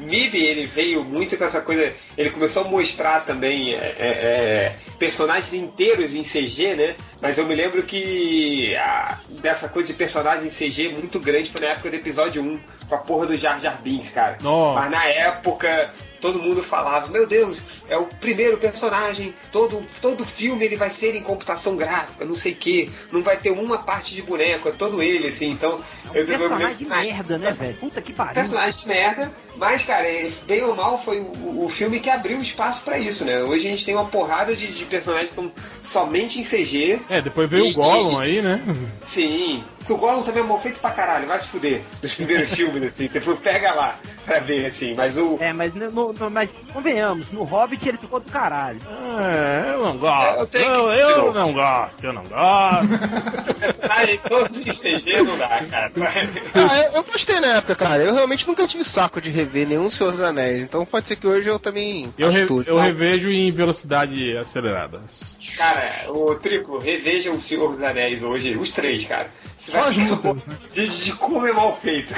MIB, ele veio muito com essa coisa. Ele começou a mostrar também é, é, é personagens inteiros em CG, né? Mas eu me lembro que a, dessa coisa de personagem em CG muito grande foi na época do episódio 1, com a porra do Jar Jar Binks, cara. Nossa. Mas na época todo mundo falava, meu Deus, é o primeiro personagem, todo, todo filme ele vai ser em computação gráfica, não sei o que, não vai ter uma parte de boneco, é todo ele, assim, então... É um eu, personagem de merda, né, velho? Puta que pariu. Personagem de merda, mas, cara, é, bem ou mal foi o, o filme que abriu espaço para isso, né? Hoje a gente tem uma porrada de, de personagens que estão somente em CG. É, depois veio e, o Gollum e, aí, né? Sim, que o Gollum também é mal feito pra caralho, vai se fuder, dos primeiros filmes, assim, depois pega lá pra ver, assim, mas o... É, mas, no, no, mas convenhamos, no Hobbit ele ficou do caralho. É, eu não gosto, é, eu, eu, eu não gosto, eu não gosto. Personagem todos em CG não dá, cara. ah, eu, eu gostei na época, cara, eu realmente nunca tive saco de rever nenhum Senhor dos Anéis, então pode ser que hoje eu também... Eu, re, eu revejo em velocidade acelerada. Cara, o triplo, reveja o Senhor dos Anéis hoje, os três, cara. Você Só as lutas, né? de, de como é mal feito.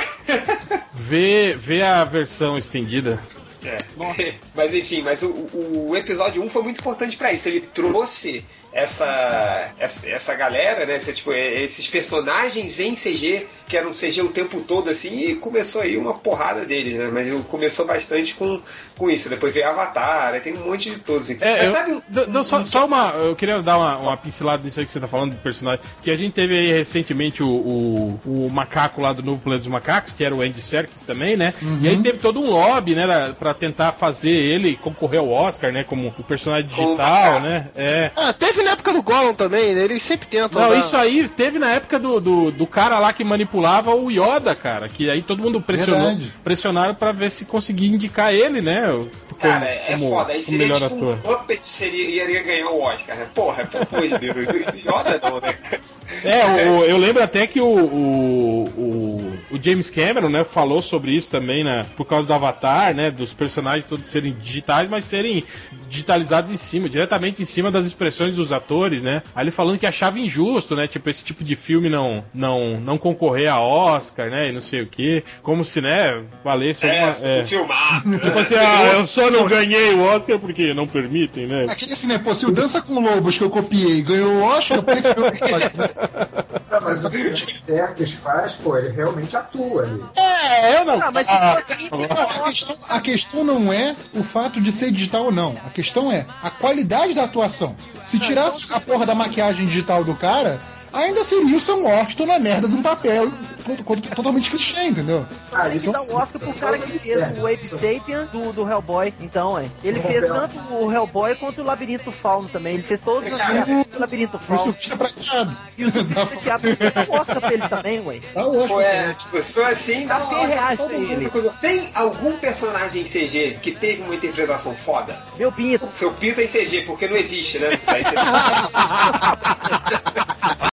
vê, vê a versão estendida. É. Mas enfim, mas o, o episódio 1 foi muito importante para isso. Ele trouxe essa, essa, essa galera, né? Essa, tipo, é, esses personagens em CG, que eram CG o tempo todo, assim, e começou aí uma porrada deles, né? Mas começou bastante com, com isso. Depois veio Avatar, tem um monte de todos. Assim. É, eu, sabe, um, só, um... só, uma. Eu queria dar uma, uma, pincelada nisso aí que você tá falando do personagem. Que a gente teve aí recentemente o, o, o macaco lá do Novo Planeta dos Macacos, que era o Andy Serkis também, né? Uhum. E aí teve todo um lobby, né? Pra tentar fazer ele concorrer ao Oscar, né? Como o personagem digital, né? É. Ah, teve na época do Gollum também, né? Eles sempre tentam. Não, dar... isso aí teve na época do, do, do, cara lá que manipulava o Yoda, cara. Que aí todo mundo pressionou, Verdade. pressionaram para ver se conseguia indicar ele, né? Cara, é como, foda. Aí seria tipo ator. um Muppet seria, iria ganhar o Oscar, né? Porra, amor de Deus. Yoda não, né? É, o, eu lembro até que o, o, o, o, James Cameron, né, falou sobre isso também, né, por causa do Avatar, né, dos personagens todos serem digitais, mas serem digitalizados em cima, diretamente em cima das expressões dos atores, né? Aí ele falando que achava injusto, né, tipo esse tipo de filme não não não concorrer a Oscar, né, e não sei o que, como se, né, valesse é, uma, é, filmar. Tipo assim, ah, eu só não ganhei o Oscar porque não permitem, né? Aqui assim, né, pô, se o Dança com Lobos que eu copiei ganhou o Oscar, por que eu não, mas o que o faz, pô, ele realmente atua ali. É, eu não. Ah, mas ah, a, questão, a questão não é o fato de ser digital ou não. A questão é a qualidade da atuação. Se tirasse a porra da maquiagem digital do cara, ainda seria o Sam Washington na merda de um papel totalmente clichê, entendeu? Ah, isso então... dá um Oscar pro cara que fez o Ape Sapien do, do Hellboy. Então, é. Ele o fez tanto o Hellboy quanto o Labirinto Fauno também. Ele fez todos os o Labirinto Fauno. O surfista prateado. E o surfista prateado dá um Oscar pra ele também, ué. Dá um Oscar. É, tipo, se for assim, dá 100 reais pra ele. Tem algum personagem em CG que teve uma interpretação foda? Meu Pinto. Seu Pinto é em CG, porque não existe, né?